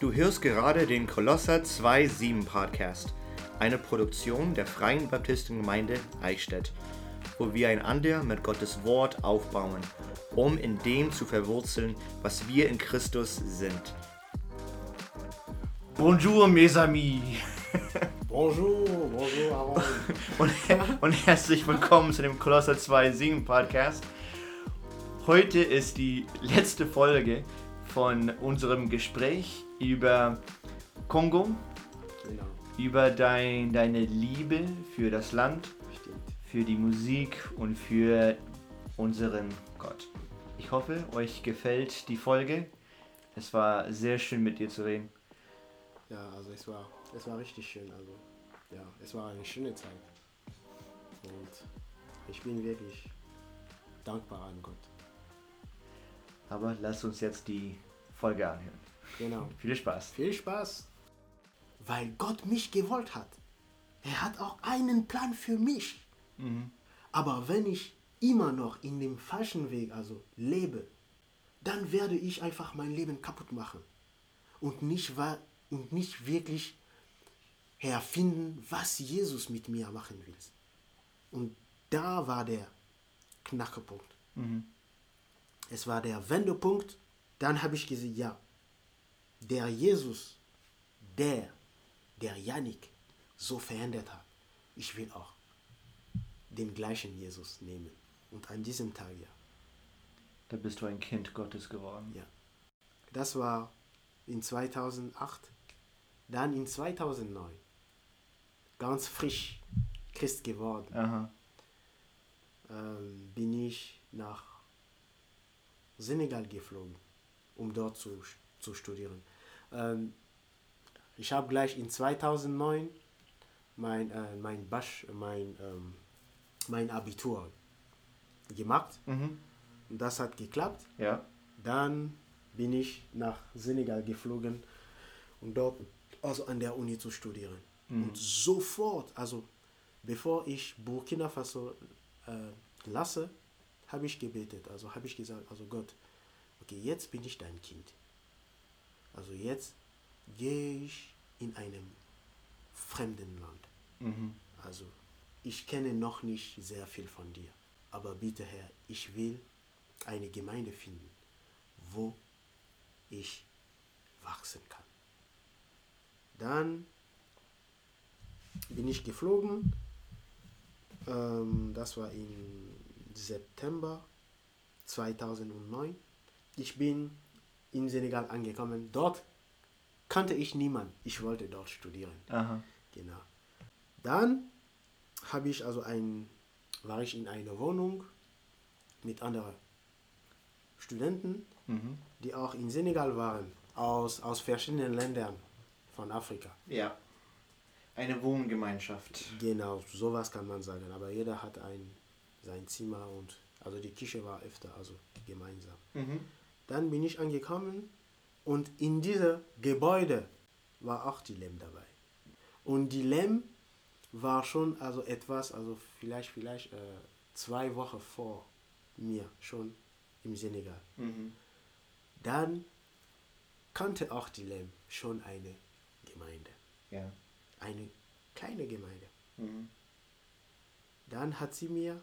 Du hörst gerade den Kolosser 2.7 Podcast, eine Produktion der Freien Baptistengemeinde Eichstätt, wo wir einander mit Gottes Wort aufbauen, um in dem zu verwurzeln, was wir in Christus sind. Bonjour, mes amis! Bonjour, bonjour, Aaron. und, und herzlich willkommen zu dem Kolosser 2.7 Podcast. Heute ist die letzte Folge von unserem Gespräch über Kongo, Genau, über dein, deine Liebe für das Land, stimmt. für die Musik und für unseren Gott. Ich hoffe, euch gefällt die Folge. Es war sehr schön mit dir zu reden. Ja, also es war, es war richtig schön. Also ja, es war eine schöne Zeit. Und ich bin wirklich dankbar an Gott. Aber lasst uns jetzt die Folge anhören. Genau. Viel Spaß. Viel Spaß. Weil Gott mich gewollt hat. Er hat auch einen Plan für mich. Aber wenn ich immer noch in dem falschen Weg, also lebe, dann werde ich einfach mein Leben kaputt machen. Und nicht, und nicht wirklich herfinden, was Jesus mit mir machen will. Und da war der Knackepunkt. Es war der Wendepunkt. Dann habe ich gesagt, ja, der Jesus, der, der Yannick so verändert hat, ich will auch den gleichen Jesus nehmen. Und an diesem Tag, ja, Da bist du ein Kind Gottes geworden. ja. Das war in 2008. Dann in 2009, ganz frisch Christ geworden, ähm, bin ich nach Senegal geflogen, um dort zu, zu studieren. Ähm, ich habe gleich in 2009 mein, äh, mein, Basch, mein, ähm, mein Abitur gemacht Mhm. und das hat geklappt. Ja. Dann bin ich nach Senegal geflogen, um dort also an der Uni zu studieren. Und sofort, also bevor ich Burkina Faso äh, lasse, habe ich gebetet. Also habe ich gesagt, also Gott, okay, jetzt bin ich dein Kind. Also jetzt gehe ich in einem fremden Land. Mhm. Also ich kenne noch nicht sehr viel von dir. Aber bitte Herr, ich will eine Gemeinde finden, wo ich wachsen kann. Dann bin ich geflogen. Ähm, das war im September 2009. Ich bin in Senegal angekommen. Dort kannte ich niemanden. Ich wollte dort studieren. Aha. Genau. Dann habe ich also ein, war ich in einer Wohnung mit anderen Studenten, Mhm. die auch in Senegal waren, aus, aus verschiedenen Ländern von Afrika. Ja. Eine Wohngemeinschaft. Genau, sowas kann man sagen. Aber jeder hat ein, sein Zimmer und also die Küche war öfter, also gemeinsam. Mhm. Dann bin ich angekommen und in diesem Gebäude war auch die Lem dabei. Und die Lem war schon also etwas, also vielleicht, vielleicht äh, zwei Wochen vor mir schon im Senegal. Mhm. Dann kannte auch die Lem schon eine Gemeinde, Ja. eine kleine Gemeinde. Mhm. Dann hat sie mir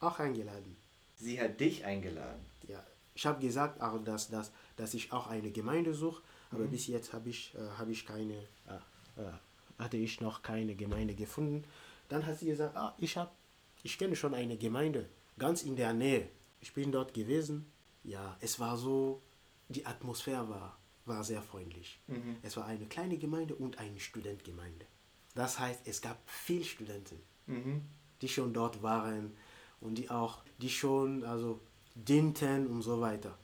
auch eingeladen. Sie hat dich eingeladen. Ja, ich habe gesagt, auch, dass, dass, dass ich auch eine Gemeinde suche, aber bis jetzt habe ich, äh, habe ich keine, äh, äh, hatte ich noch keine Gemeinde gefunden. Dann hat sie gesagt, ah, ich, hab, ich kenne schon eine Gemeinde, ganz in der Nähe. Ich bin dort gewesen. Ja, es war so, die Atmosphäre war, war sehr freundlich. Es war eine kleine Gemeinde und eine Studentgemeinde. Das heißt, es gab viele Studenten Mhm. die schon dort waren und die auch, die schon also dienten und so weiter.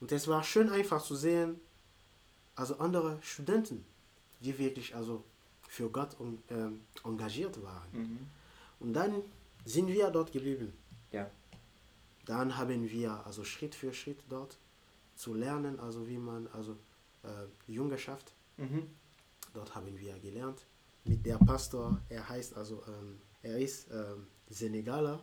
Und es war schön einfach zu sehen, also andere Studenten, die wirklich also für Gott ähm, engagiert waren. Mhm. Und dann sind wir dort geblieben. Ja. Dann haben wir also Schritt für Schritt dort zu lernen, also wie man also äh, Jüngerschaft Mhm. Dort haben wir gelernt. Mit der Pastor, er heißt also, ähm, er ist ähm, Senegaler,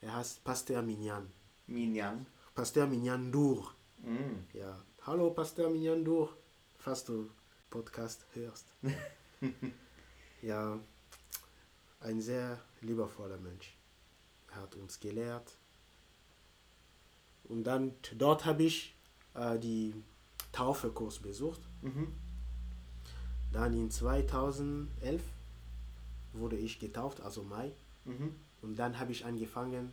er heißt Pasteur Mignan. Minyan. Pasteur Mignan Dour. Mhm. Ja. Hallo Pasteur Mignan Dour. falls du Podcast hörst. ja, ein sehr liebevoller Mensch. Er hat uns gelehrt. Und dann dort habe ich äh, die Taufekurs besucht. Mhm. Dann in 2011 wurde ich getauft, also Mai. Mhm. Und dann habe ich angefangen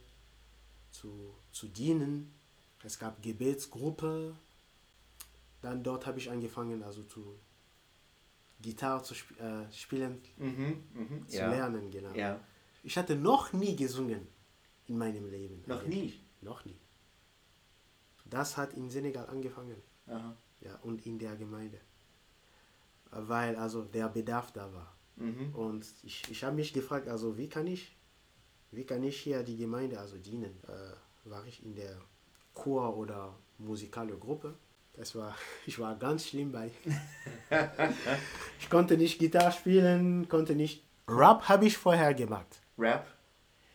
zu, zu dienen. Es gab Gebetsgruppe. Dann dort habe ich angefangen, also zu Gitarre zu sp äh, spielen, Mhm. Mhm. zu Ja. lernen, genau. Ja. Ich hatte noch nie gesungen in meinem Leben. Noch eigentlich. nie. Noch nie. Das hat in Senegal angefangen. Aha. Ja, und in der Gemeinde. Weil also der Bedarf da war. Mhm. Und ich, ich habe mich gefragt, also wie kann ich, wie kann ich hier die Gemeinde also dienen? Äh, war ich in der Chor oder musikale Gruppe? Das war, ich war ganz schlimm bei. ich konnte nicht Gitarre spielen, konnte nicht. Rap habe ich vorher gemacht. Rap?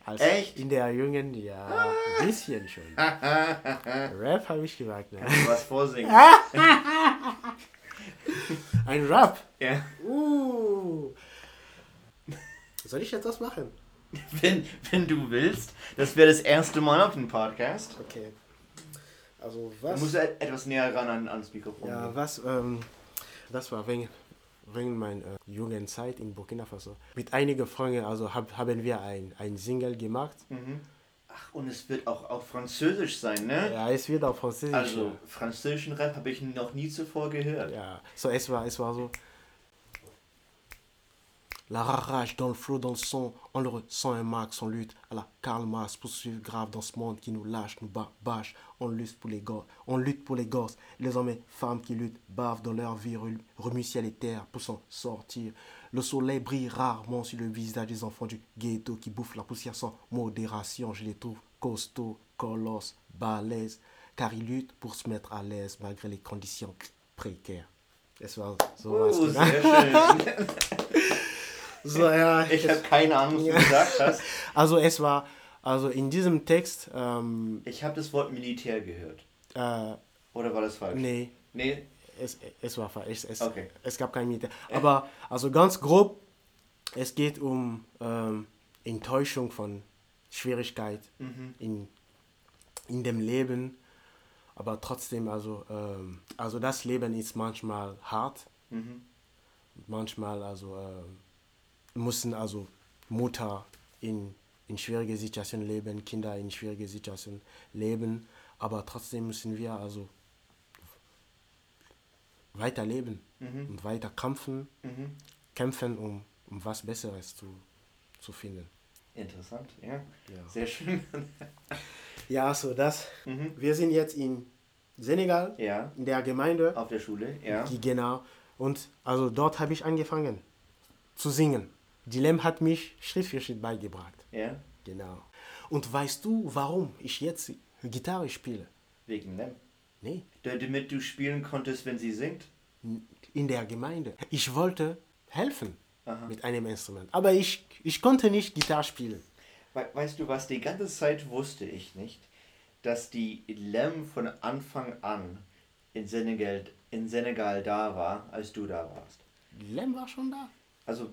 Als Echt? In der jungen, ja, ein bisschen schon. Rap habe ich gemacht. Ne? Was vorsingen? Ein Rap. ja. Uh. Soll ich jetzt das machen? Wenn, wenn du willst. Das wäre das erste Mal auf dem Podcast. Okay. Also Du was? musst et- etwas näher ran an, ans Mikrofon. Ja, gehen. was? Ähm, das war wegen, wegen meiner äh, jungen Zeit in Burkina Faso. Mit einigen Freunden also hab, haben wir ein, ein Single gemacht. Mhm. Ach, und es wird auch auf Französisch sein, ne? Ja, es wird auf Französisch. Also, französischen Rap habe ich noch nie zuvor gehört. Ja, so es war, es war so. La rage dans le flot, dans le son, on le ressent un max, on lutte. À la Karl Marx, poursuivre grave dans ce monde qui nous lâche, nous bat, bâche, on lutte pour les gosses, on lutte pour les gosses, les hommes et femmes qui luttent, bavent dans leur vie, rem- remuent ciel et terre pour s'en sortir. Le soleil brille rarement sur le visage des enfants du ghetto qui bouffent la poussière sans modération, je les trouve costauds, colosses, balèzes, car ils luttent pour se mettre à l'aise malgré les conditions précaires. So, ja, Ich habe keine Ahnung, was du gesagt hast. also es war, also in diesem Text, ähm, Ich habe das Wort Militär gehört. äh, Oder war das falsch? nee, Nee? es, es war falsch. Es, es, Okay. es gab kein Militär. Aber also ganz grob, es geht um ähm, Enttäuschung von Schwierigkeit in, in dem Leben. Aber trotzdem, also, ähm, also das Leben ist manchmal hart. Mhm. Manchmal also ähm, müssen also Mutter in, in schwierige Situationen leben, Kinder in schwierige Situationen leben. Aber trotzdem müssen wir also weiterleben Mhm. und weiter kämpfen, Mhm. kämpfen, um, um was Besseres zu, zu finden. Interessant, ja. Ja. Sehr schön. Ja, so das. Mhm. Wir sind jetzt in Senegal, Ja, in der Gemeinde. auf der Schule, ja. Genau. Und also dort habe ich angefangen zu singen. Die Lem hat mich Schritt für Schritt beigebracht. Ja, Genau. Und weißt du, warum ich jetzt Gitarre spiele? wegen Lem. Nee, Da- Damit du spielen konntest, wenn sie singt. in der Gemeinde. Ich wollte helfen Aha. mit einem Instrument. Aber ich, ich konnte nicht Gitarre spielen. We weißt du was, die ganze Zeit wusste ich nicht, dass die Lem von Anfang an in Senegal, in Senegal da war, als du da warst. Lem war schon da. Also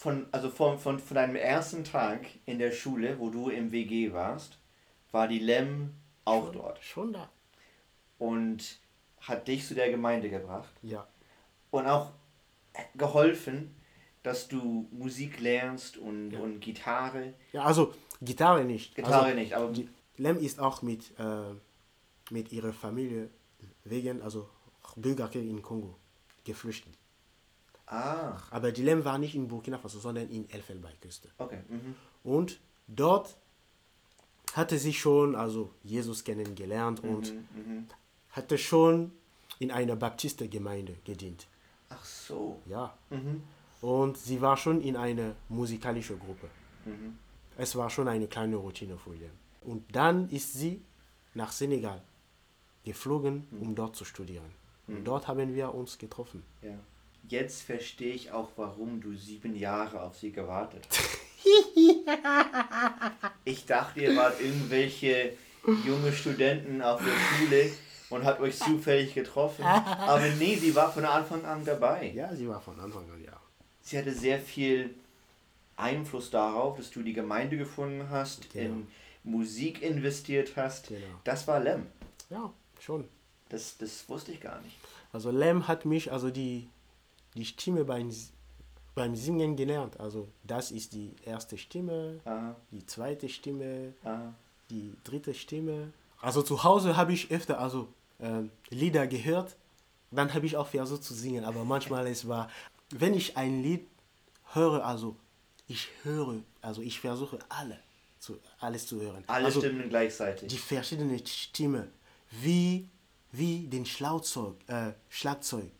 von, also von, von, von deinem ersten Tag in der Schule, wo du im WG warst, war die Lem auch schon, dort Schon da. und hat dich zu der Gemeinde gebracht Ja. und auch geholfen, dass du Musik lernst und, Ja. und Gitarre. Ja, also Gitarre nicht. Gitarre also, nicht, aber Lem ist auch mit, äh, mit ihrer Familie wegen also Bürgerkrieg in Kongo geflüchtet. Ah, Aber die Lem war nicht in Burkina Faso, sondern in Elfenbeinküste. okay. Mhm. Und dort hatte sie schon also Jesus kennengelernt und Mhm, mhm. hatte schon in einer Baptistengemeinde gedient. Ach so. Ja. Mhm. Und sie war schon in einer musikalischen Gruppe. Mhm. Es war schon eine kleine Routine für ihr. Und dann ist sie nach Senegal geflogen, um dort zu studieren. Und dort haben wir uns getroffen. Ja. Jetzt verstehe ich auch, warum du sieben Jahre auf sie gewartet hast. ich dachte, ihr wart irgendwelche junge Studenten auf der Schule, und hat euch zufällig getroffen. Aber nee, sie war von Anfang an dabei. Ja, sie war von Anfang an, ja. Sie hatte sehr viel Einfluss darauf, dass du die Gemeinde gefunden hast, Genau. in Musik investiert hast. Genau. Das war Lem. Ja, schon. Das, das wusste ich gar nicht. Also Lem hat mich also die, die Stimme beim, beim Singen gelernt. Also das ist die erste Stimme, Aha, die zweite Stimme, aha. die dritte Stimme. Also zu Hause habe ich öfter also ähm, Lieder gehört, dann habe ich auch versucht zu singen. Aber manchmal es war, wenn ich ein Lied höre, also ich höre, also ich versuche alle zu, alles zu hören. Alle also, Stimmen gleichzeitig. die verschiedenen Stimmen, wie, wie den Schlagzeug, äh, Schlagzeug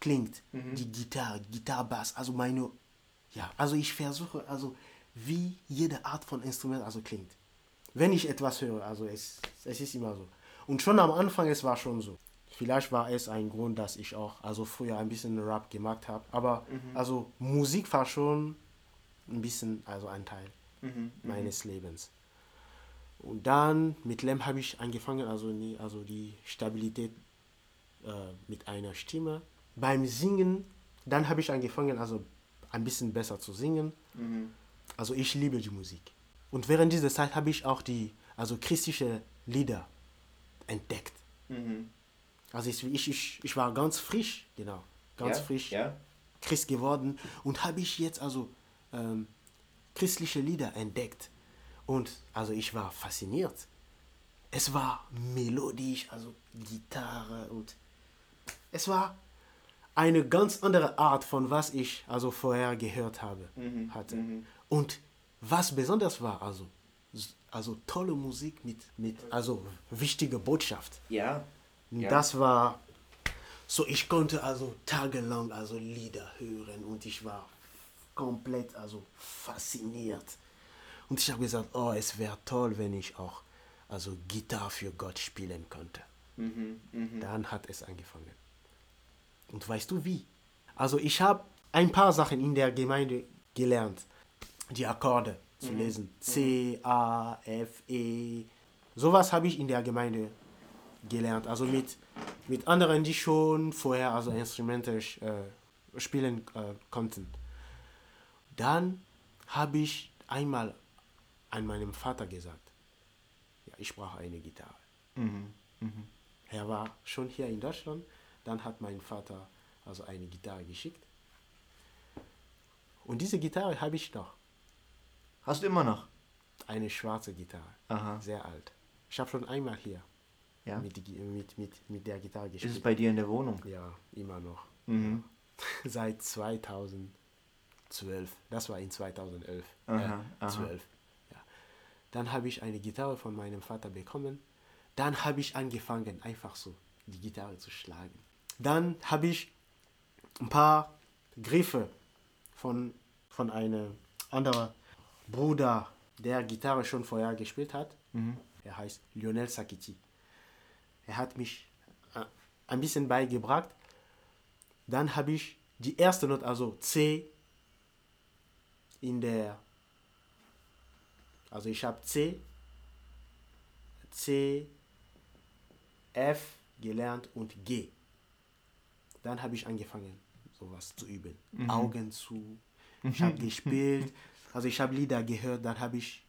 klingt, die Gitarre, Gitarrebass, also meine, ja, also ich versuche, also wie jede Art von Instrument also klingt. Wenn ich etwas höre, also es, es ist immer so. Und schon am Anfang, es war schon so. Vielleicht war es ein Grund, dass ich auch also früher ein bisschen Rap gemacht habe, aber also Musik war schon ein bisschen also ein Teil meines Lebens. Und dann mit Lem habe ich angefangen, also, also die Stabilität äh, mit einer Stimme. Beim Singen, dann habe ich angefangen, also ein bisschen besser zu singen. Also ich liebe die Musik. Und während dieser Zeit habe ich auch die also christliche Lieder entdeckt. Also ich, ich, ich, ich war ganz frisch, genau, ganz ja? frisch Ja? Christ geworden und habe ich jetzt also ähm, christliche Lieder entdeckt. Und also ich war fasziniert. Es war melodisch, also Gitarre und es war eine ganz andere Art von was ich also vorher gehört habe hatte. Und was besonders war, also also tolle Musik mit mit also wichtige Botschaft. Ja. Ja. Das war so, ich konnte also tagelang also Lieder hören und ich war komplett also fasziniert. Und ich habe gesagt, oh, es wäre toll, wenn ich auch also Gitarre für Gott spielen könnte. Dann hat es angefangen. Und weißt du wie? Also ich habe ein paar Sachen in der Gemeinde gelernt, die Akkorde zu lesen. C, A, F, E. Sowas habe ich in der Gemeinde gelernt. Also mit, mit anderen, die schon vorher also Instrumente äh, spielen äh, konnten. Dann habe ich einmal an meinem Vater gesagt, ja, ich brauche eine Gitarre. Er war schon hier in Deutschland, dann hat mein Vater also eine Gitarre geschickt. Und diese Gitarre habe ich noch, Hast du immer noch? eine schwarze Gitarre, Aha. sehr alt. Ich habe schon einmal hier Ja. mit, mit, mit, mit der Gitarre Ist gespielt. es bei dir in der Wohnung? Ja, immer noch. Mhm. Seit 2012. Das war in 2011. Aha, äh, aha. 12. Ja. Dann habe ich eine Gitarre von meinem Vater bekommen. Dann habe ich angefangen, einfach so die Gitarre zu schlagen. Dann habe ich ein paar Griffe von, von einem anderen Bruder, der Gitarre schon vorher gespielt hat. Er heißt Lionel Sakiti. Er hat mich äh, ein bisschen beigebracht. Dann habe ich die erste Note, also C, in der, also ich habe C, C, F gelernt und G. Dann habe ich angefangen, sowas zu üben. Augen zu. Ich habe gespielt. Also ich habe Lieder gehört, dann habe ich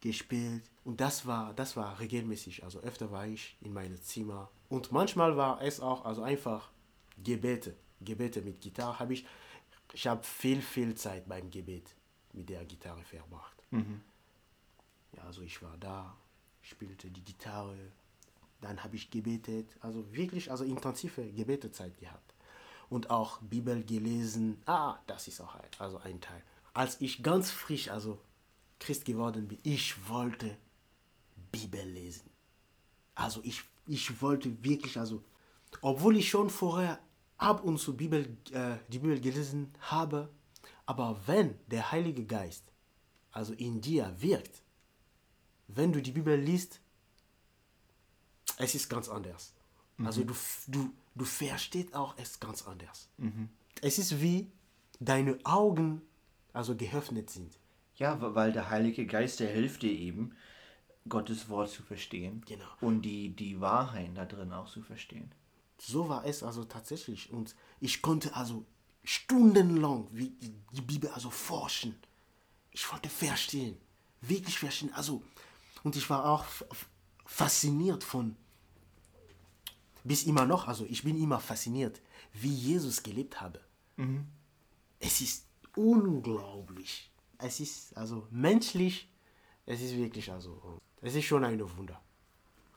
gespielt. Und das war, das war regelmäßig. Also öfter war ich in meinem Zimmer. Und manchmal war es auch also einfach Gebete. Gebete mit Gitarre habe ich. Ich habe viel, viel Zeit beim Gebet mit der Gitarre verbracht. Ja, also ich war da, spielte die Gitarre, dann habe ich gebetet, also wirklich also intensive Gebetezeit gehabt. Und auch Bibel gelesen, ah, das ist auch ein, also ein Teil. Als ich ganz frisch, also Christ geworden bin, ich wollte Bibel lesen. Also ich, ich wollte wirklich, also, obwohl ich schon vorher ab und zu Bibel, äh, die Bibel gelesen habe, aber wenn der Heilige Geist also in dir wirkt, wenn du die Bibel liest, es ist ganz anders. Also du, f- du, du verstehst auch es ganz anders. Es ist wie deine Augen also geöffnet sind. Ja, weil der Heilige Geist, der hilft dir eben, Gottes Wort zu verstehen. Genau. Und die, die Wahrheit da drin auch zu verstehen. So war es also tatsächlich. Und ich konnte also stundenlang wie die, Bibel also forschen. Ich wollte verstehen. Wirklich verstehen. Also, und ich war auch fasziniert von, bis immer noch, also ich bin immer fasziniert, wie Jesus gelebt habe. Es ist unglaublich. Es ist also menschlich, es ist wirklich also, es ist schon ein Wunder.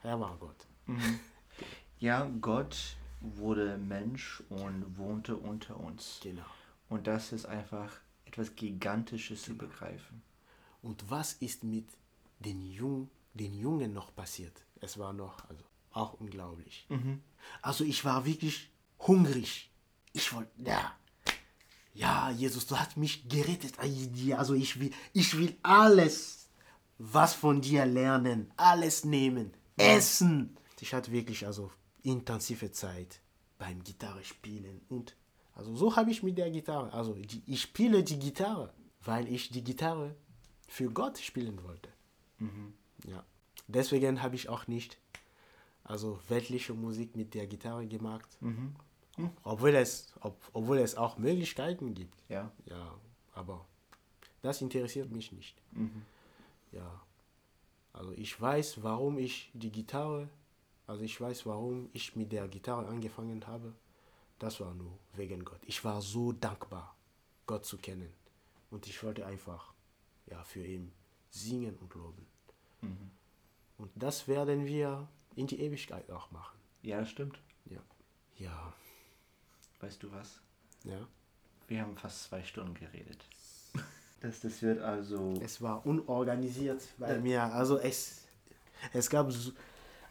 Er war Gott. Ja, Gott wurde Mensch und wohnte unter uns. Genau. Und das ist einfach etwas Gigantisches zu begreifen. Und was ist mit den, Jung, den Jungen noch passiert? Es war noch also auch unglaublich. Also ich war wirklich hungrig. Ich wollte, ja, ja, Jesus, du hast mich gerettet. Also ich will, ich will alles, was von dir lernen, alles nehmen, essen. Ich hatte wirklich also intensive Zeit beim Gitarre spielen und also so habe ich mit der Gitarre, also die, ich spiele die Gitarre, weil ich die Gitarre für Gott spielen wollte. Ja. Deswegen habe ich auch nicht also weltliche Musik mit der Gitarre gemacht. Obwohl, es, ob, obwohl es auch Möglichkeiten gibt. Ja. Ja, aber das interessiert mich nicht. Ja. Also ich weiß, warum ich die Gitarre, also ich weiß, warum ich mit der Gitarre angefangen habe. Das war nur wegen Gott. Ich war so dankbar, Gott zu kennen. Und ich wollte einfach ja, für ihn singen und loben. Und das werden wir in die Ewigkeit auch machen. Ja, das stimmt. Ja. Ja. Weißt du was? Ja. Wir haben fast zwei Stunden geredet. Das, das wird also. Es war unorganisiert bei mir. Also es, es gab so,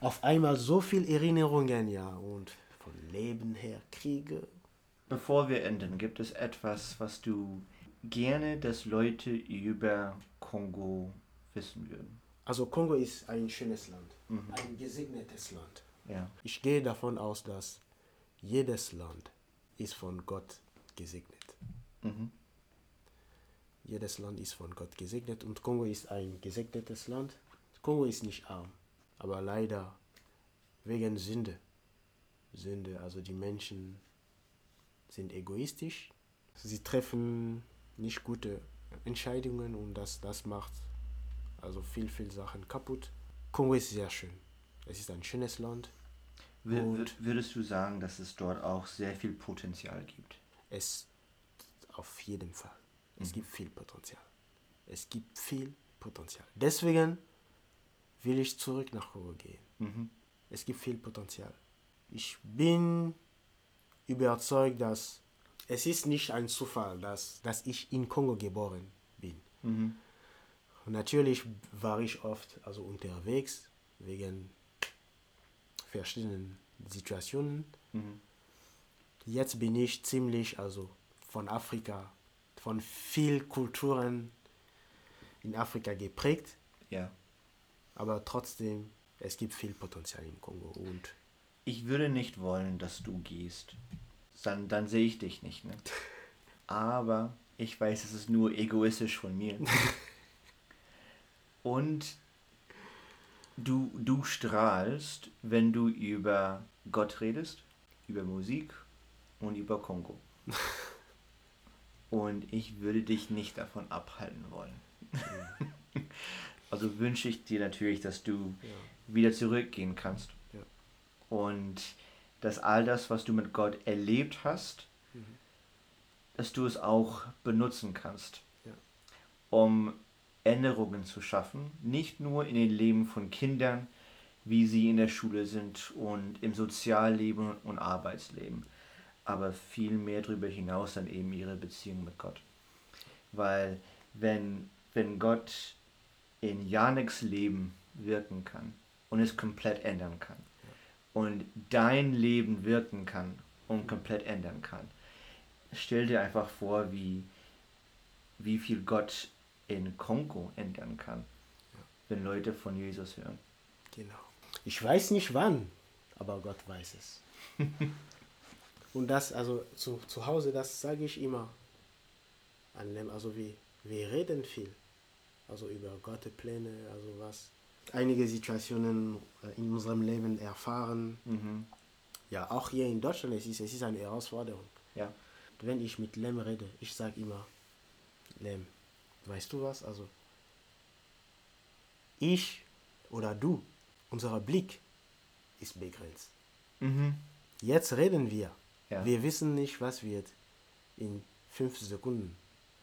auf einmal so viel Erinnerungen, ja. Und von Leben her, Kriege. Bevor wir enden, gibt es etwas, was du gerne, dass Leute über Kongo wissen würden? Also Kongo ist ein schönes Land. Ein gesegnetes Land. Ja. Ich gehe davon aus, dass jedes Land ist von Gott gesegnet. Mhm. Jedes Land ist von Gott gesegnet und Kongo ist ein gesegnetes Land. Kongo ist nicht arm, aber leider wegen Sünde. Sünde, also die Menschen sind egoistisch. Sie treffen nicht gute Entscheidungen und das, das macht also viel, viel Sachen kaputt. Kongo ist sehr schön. Es ist ein schönes Land. Und- Würdest du sagen, dass es dort auch sehr viel Potenzial gibt? Es auf jeden Fall. Es gibt viel Potenzial. Es gibt viel Potenzial. Deswegen will ich zurück nach Kongo gehen. Es gibt viel Potenzial. Ich bin überzeugt, dass es ist nicht ein Zufall, dass, dass ich in Kongo geboren bin. Und natürlich war ich oft also unterwegs wegen verschiedenen Situationen. Jetzt bin ich ziemlich also von Afrika, von viel Kulturen in Afrika geprägt, Ja. aber trotzdem es gibt viel Potenzial in Kongo und Ich würde nicht wollen, dass du gehst. Dann, dann sehe ich dich nicht. Ne? Aber ich weiß, es ist nur egoistisch von mir. Und du, du strahlst, wenn du über Gott redest, über Musik und über Kongo. Und ich würde dich nicht davon abhalten wollen. Also wünsche ich dir natürlich, dass du wieder zurückgehen kannst. Ja. Und dass all das, was du mit Gott erlebt hast, dass du es auch benutzen kannst, Ja. um Änderungen zu schaffen. Nicht nur in den Leben von Kindern, wie sie in der Schule sind und im Sozialleben und Arbeitsleben, aber viel mehr darüber hinaus dann eben ihre Beziehung mit Gott. Weil wenn, wenn Gott in Janeks Leben wirken kann und es komplett ändern kann und dein Leben wirken kann und komplett ändern kann, stell dir einfach vor, wie, wie viel Gott in Kongo ändern kann, wenn Leute von Jesus hören. Genau. Ich weiß nicht wann, aber Gott weiß es. Und das, also zu, zu Hause, das sage ich immer. An dem, also wir, wir reden viel. Also über Gottes Pläne, also was, einige Situationen äh, in unserem Leben erfahren. Mhm. Ja, auch hier in Deutschland, es ist, es ist eine Herausforderung. Ja. Wenn ich mit Lem rede, ich sage immer, Lem, weißt du was? Also, ich oder du, unser Blick ist begrenzt. Mhm. Jetzt reden wir. Ja. Wir wissen nicht, was wird in fünf Sekunden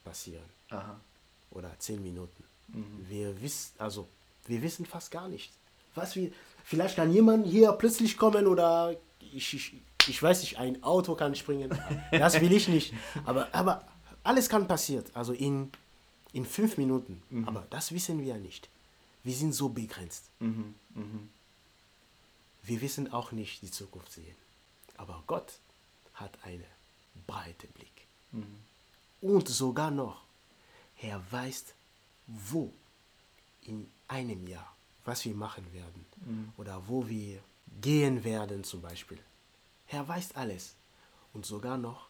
passieren Aha. oder zehn Minuten. Mhm. Wir wissen, also wir wissen fast gar nicht. Was wir, vielleicht kann jemand hier plötzlich kommen oder ich, ich, ich weiß nicht, ein Auto kann springen. Das will ich nicht. Aber, aber alles kann passieren. Also in, in fünf Minuten. Aber das wissen wir nicht. Wir sind so begrenzt. Mhm. Mhm. Wir wissen auch nicht die Zukunft sehen. Aber Gott hat einen breiten Blick. Und sogar noch, er weiß, wo in einem Jahr, was wir machen werden oder wo wir gehen werden zum Beispiel. Er weiß alles. Und sogar noch,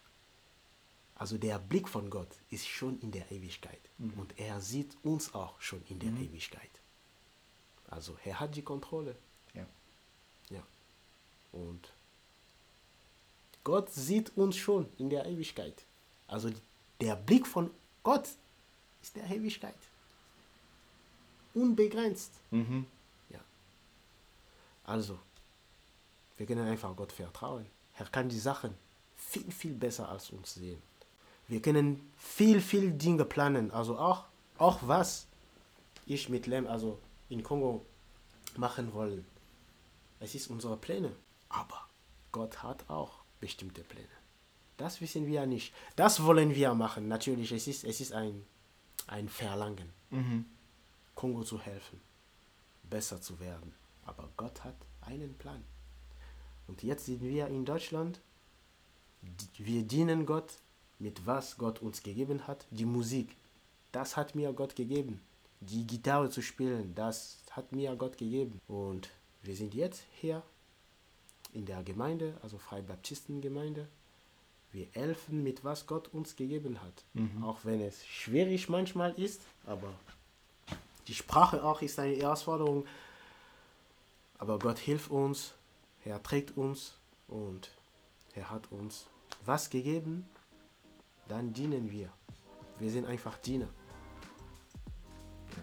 also der Blick von Gott ist schon in der Ewigkeit. Und er sieht uns auch schon in der Ewigkeit. Also er hat die Kontrolle. Ja. Ja. Und Gott sieht uns schon in der Ewigkeit. Also der Blick von Gott ist der Ewigkeit. Unbegrenzt. Mhm. Ja. Also, wir können einfach Gott vertrauen. Er kann die Sachen viel, viel besser als uns sehen. Wir können viel, viel Dinge planen. Also auch, auch was ich mit Lem, also in Kongo, machen wollen. Es ist unsere Pläne. Aber Gott hat auch bestimmte Pläne. Das wissen wir nicht. Das wollen wir machen. Natürlich, es ist, es ist ein, ein Verlangen, Mhm. Kongo zu helfen, besser zu werden. Aber Gott hat einen Plan. Und jetzt sind wir in Deutschland. Wir dienen Gott mit was Gott uns gegeben hat. Die Musik, das hat mir Gott gegeben. Die Gitarre zu spielen, das hat mir Gott gegeben. Und wir sind jetzt hier in der Gemeinde, also Freibaptistengemeinde. Wir helfen mit was Gott uns gegeben hat. Auch wenn es schwierig manchmal ist, aber die Sprache auch ist eine Herausforderung. Aber Gott hilft uns, er trägt uns und er hat uns was gegeben, dann dienen wir. Wir sind einfach Diener.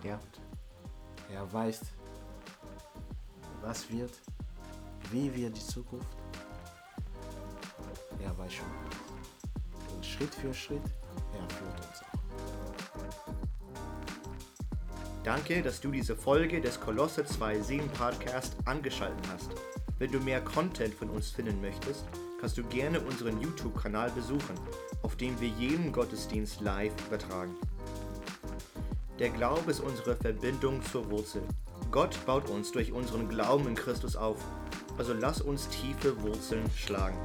Ja. Er weiß, was wird, wie wird die Zukunft. Er weiß schon. Und Schritt für Schritt, er führt uns auch. Danke, dass du diese Folge des Kolosse 2.7 Podcast angeschaltet hast. Wenn du mehr Content von uns finden möchtest, kannst du gerne unseren YouTube-Kanal besuchen, auf dem wir jeden Gottesdienst live übertragen. Der Glaube ist unsere Verbindung zur Wurzel. Gott baut uns durch unseren Glauben in Christus auf. Also lass uns tiefe Wurzeln schlagen.